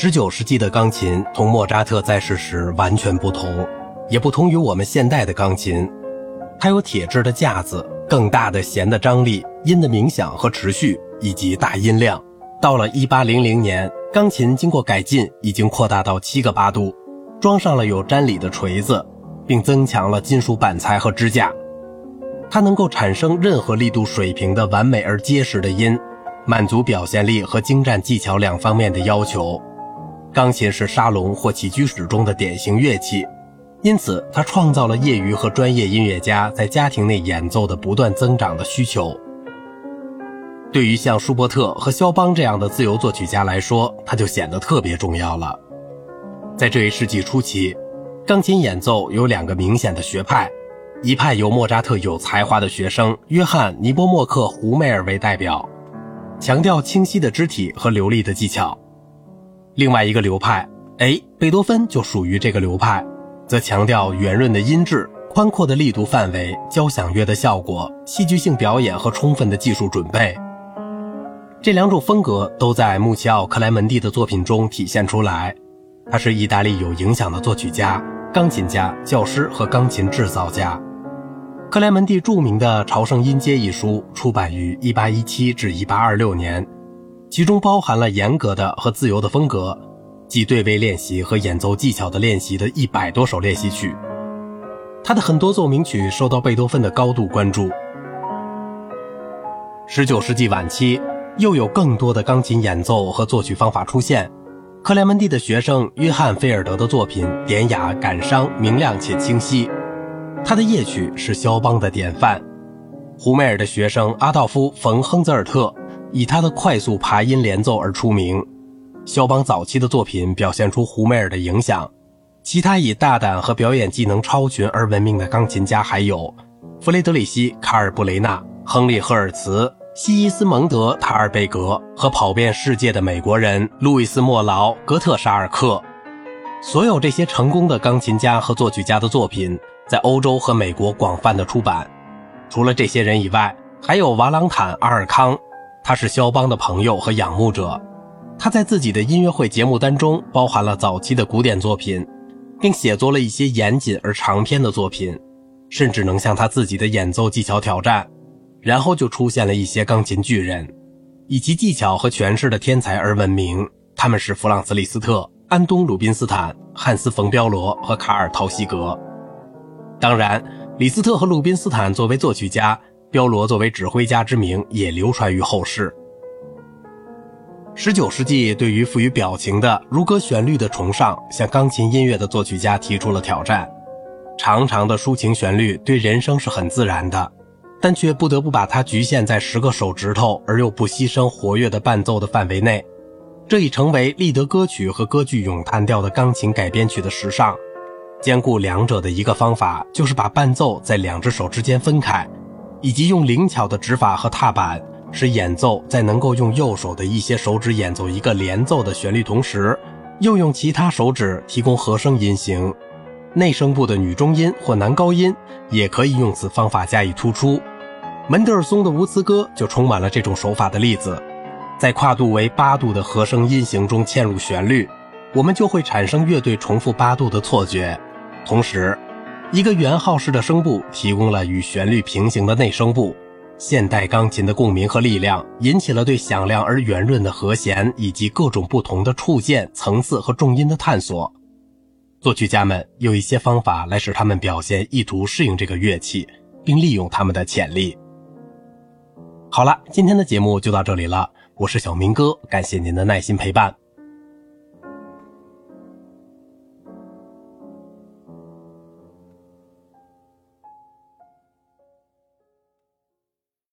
十九世纪的钢琴同莫扎特在世时完全不同，也不同于我们现代的钢琴。它有铁质的架子、更大的弦的张力、音的冥想和持续，以及大音量。到了一八零零年，钢琴经过改进，已经扩大到七个八度，装上了有粘里的锤子，并增强了金属板材和支架。它能够产生任何力度水平的完美而结实的音，满足表现力和精湛技巧两方面的要求。钢琴是沙龙或起居室中的典型乐器，因此它创造了业余和专业音乐家在家庭内演奏的不断增长的需求。对于像舒伯特和肖邦这样的自由作曲家来说，它就显得特别重要了。在这一世纪初期，钢琴演奏有两个明显的学派。一派由莫扎特有才华的学生约翰尼波莫克胡梅尔为代表，强调清晰的肢体和流利的技巧；另外一个流派，哎，贝多芬就属于这个流派，则强调圆润的音质、宽阔的力度范围、交响乐的效果、戏剧性表演和充分的技术准备。这两种风格都在穆齐奥·克莱门蒂的作品中体现出来。他是意大利有影响的作曲家、钢琴家、教师和钢琴制造家。克莱门蒂著名的《朝圣音阶》一书出版于1817至1826年，其中包含了严格的和自由的风格，即对位练习和演奏技巧的练习的一百多首练习曲。他的很多奏鸣曲受到贝多芬的高度关注。19世纪晚期，又有更多的钢琴演奏和作曲方法出现。克莱门蒂的学生约翰·菲尔德的作品典雅、感伤、明亮且清晰。他的夜曲是肖邦的典范，胡梅尔的学生阿道夫·冯·亨泽尔特以他的快速爬音连奏而出名。肖邦早期的作品表现出胡梅尔的影响。其他以大胆和表演技能超群而闻名的钢琴家还有弗雷德里希·卡尔布雷纳、亨利·赫尔茨、西伊斯蒙德·塔尔贝格和跑遍世界的美国人路易斯·莫劳、格特沙尔克。所有这些成功的钢琴家和作曲家的作品。在欧洲和美国广泛的出版。除了这些人以外，还有瓦朗坦·阿尔康，他是肖邦的朋友和仰慕者。他在自己的音乐会节目单中包含了早期的古典作品，并写作了一些严谨而长篇的作品，甚至能向他自己的演奏技巧挑战。然后就出现了一些钢琴巨人，以其技巧和诠释的天才而闻名。他们是弗朗茨·李斯特、安东·鲁宾斯坦、汉斯·冯·彪罗和卡尔·陶希格。当然，李斯特和鲁宾斯坦作为作曲家，彪罗作为指挥家之名也流传于后世。十九世纪对于富于表情的如歌旋律的崇尚，向钢琴音乐的作曲家提出了挑战。长长的抒情旋律对人声是很自然的，但却不得不把它局限在十个手指头而又不牺牲活跃的伴奏的范围内，这已成为立德歌曲和歌剧咏叹调的钢琴改编曲的时尚。兼顾两者的一个方法，就是把伴奏在两只手之间分开，以及用灵巧的指法和踏板，使演奏在能够用右手的一些手指演奏一个连奏的旋律同时，又用其他手指提供和声音型。内声部的女中音或男高音也可以用此方法加以突出。门德尔松的无词歌就充满了这种手法的例子，在跨度为八度的和声音型中嵌入旋律，我们就会产生乐队重复八度的错觉。同时，一个圆号式的声部提供了与旋律平行的内声部。现代钢琴的共鸣和力量引起了对响亮而圆润的和弦以及各种不同的触键、层次和重音的探索。作曲家们有一些方法来使他们表现意图适应这个乐器，并利用他们的潜力。好了，今天的节目就到这里了。我是小明哥，感谢您的耐心陪伴。